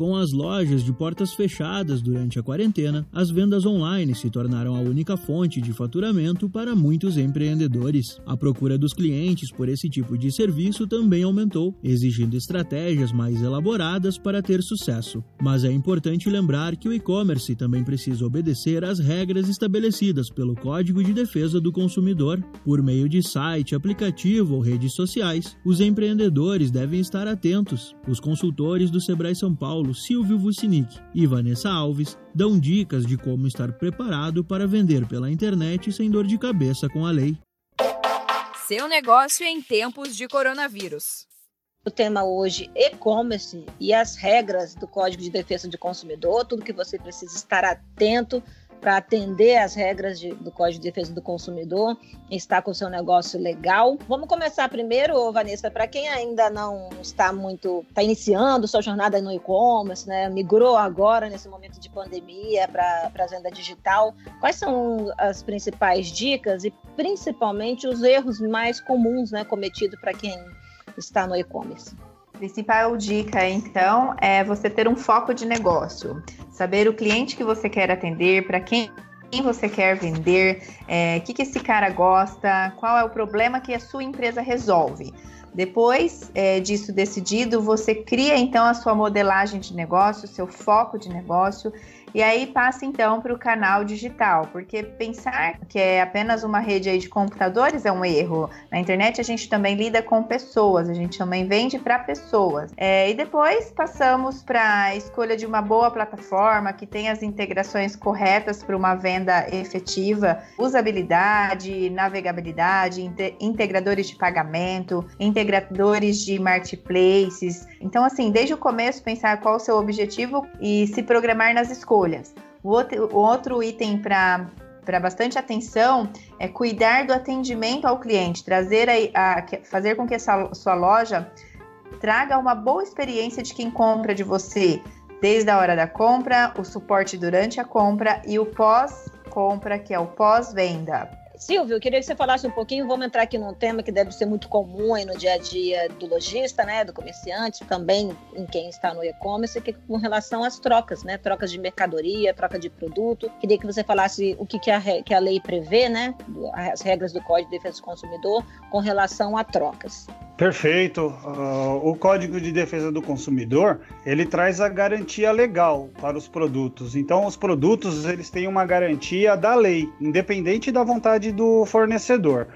Com as lojas de portas fechadas durante a quarentena, as vendas online se tornaram a única fonte de faturamento para muitos empreendedores. A procura dos clientes por esse tipo de serviço também aumentou, exigindo estratégias mais elaboradas para ter sucesso. Mas é importante lembrar que o e-commerce também precisa obedecer às regras estabelecidas pelo Código de Defesa do Consumidor. Por meio de site, aplicativo ou redes sociais, os empreendedores devem estar atentos. Os consultores do Sebrae São Paulo Paulo Silvio Vucinic e Vanessa Alves dão dicas de como estar preparado para vender pela internet sem dor de cabeça com a lei. Seu negócio em tempos de coronavírus. O tema hoje e-commerce e as regras do Código de Defesa do Consumidor, tudo que você precisa estar atento para atender às regras de, do Código de Defesa do Consumidor estar com o seu negócio legal. Vamos começar primeiro, Vanessa, para quem ainda não está muito, está iniciando sua jornada no e-commerce, né? migrou agora nesse momento de pandemia para a venda digital. Quais são as principais dicas e principalmente os erros mais comuns né, cometidos para quem está no e-commerce? Principal dica, então, é você ter um foco de negócio, saber o cliente que você quer atender, para quem quem você quer vender, o é, que, que esse cara gosta, qual é o problema que a sua empresa resolve. Depois é, disso decidido, você cria então a sua modelagem de negócio, seu foco de negócio e aí passa então para o canal digital, porque pensar que é apenas uma rede de computadores é um erro. Na internet a gente também lida com pessoas, a gente também vende para pessoas. É, e depois passamos para a escolha de uma boa plataforma que tem as integrações corretas para uma venda efetiva, usabilidade, navegabilidade, integradores de pagamento, integradores de marketplaces. Então, assim, desde o começo pensar qual o seu objetivo e se programar nas escolhas. O outro, o outro item para para bastante atenção é cuidar do atendimento ao cliente, trazer a, a, fazer com que essa sua loja traga uma boa experiência de quem compra de você, desde a hora da compra, o suporte durante a compra e o pós-compra, que é o pós-venda. Silvio, eu queria que você falasse um pouquinho, vamos entrar aqui num tema que deve ser muito comum no dia a dia do lojista, né, do comerciante, também em quem está no e-commerce, que é com relação às trocas, né, trocas de mercadoria, troca de produto. Queria que você falasse o que, que, a, que a lei prevê, né, as regras do Código de Defesa do Consumidor com relação a trocas. Perfeito. Uh, o Código de Defesa do Consumidor ele traz a garantia legal para os produtos. Então, os produtos eles têm uma garantia da lei, independente da vontade do fornecedor.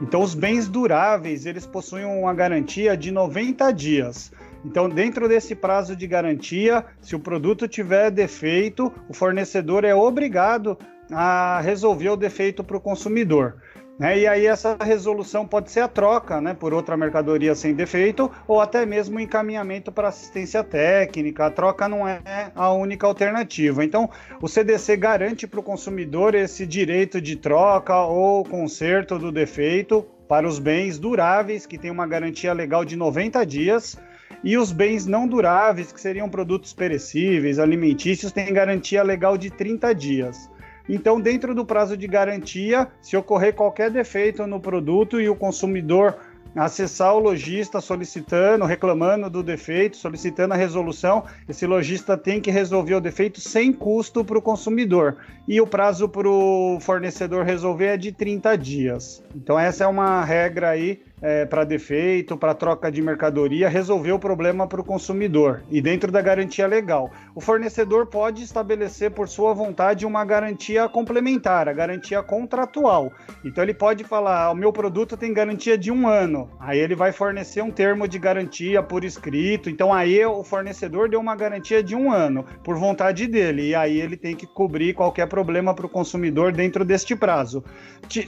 Então, os bens duráveis eles possuem uma garantia de 90 dias. Então, dentro desse prazo de garantia, se o produto tiver defeito, o fornecedor é obrigado a resolver o defeito para o consumidor. Né? E aí essa resolução pode ser a troca né, por outra mercadoria sem defeito ou até mesmo encaminhamento para assistência técnica. A troca não é a única alternativa. Então, o CDC garante para o consumidor esse direito de troca ou conserto do defeito para os bens duráveis, que tem uma garantia legal de 90 dias, e os bens não duráveis, que seriam produtos perecíveis, alimentícios, têm garantia legal de 30 dias. Então, dentro do prazo de garantia, se ocorrer qualquer defeito no produto e o consumidor acessar o lojista solicitando, reclamando do defeito, solicitando a resolução, esse lojista tem que resolver o defeito sem custo para o consumidor. E o prazo para o fornecedor resolver é de 30 dias. Então, essa é uma regra aí é, para defeito, para troca de mercadoria, resolver o problema para o consumidor e dentro da garantia legal. O fornecedor pode estabelecer por sua vontade uma garantia complementar, a garantia contratual. Então ele pode falar: ah, o meu produto tem garantia de um ano. Aí ele vai fornecer um termo de garantia por escrito. Então aí o fornecedor deu uma garantia de um ano por vontade dele e aí ele tem que cobrir qualquer problema para o consumidor dentro deste prazo.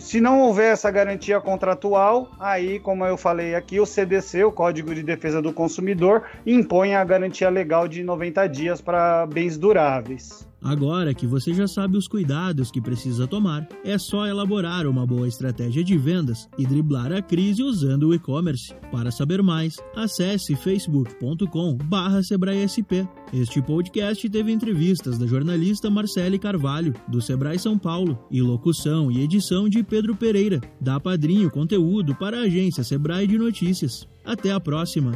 Se não houver essa garantia contratual, como eu falei aqui, o CDC, o Código de Defesa do Consumidor, impõe a garantia legal de 90 dias para bens duráveis. Agora que você já sabe os cuidados que precisa tomar, é só elaborar uma boa estratégia de vendas e driblar a crise usando o e-commerce. Para saber mais, acesse facebook.com/sebraesp. Este podcast teve entrevistas da jornalista Marcele Carvalho, do Sebrae São Paulo, e locução e edição de Pedro Pereira, da Padrinho Conteúdo para a agência Sebrae de Notícias. Até a próxima.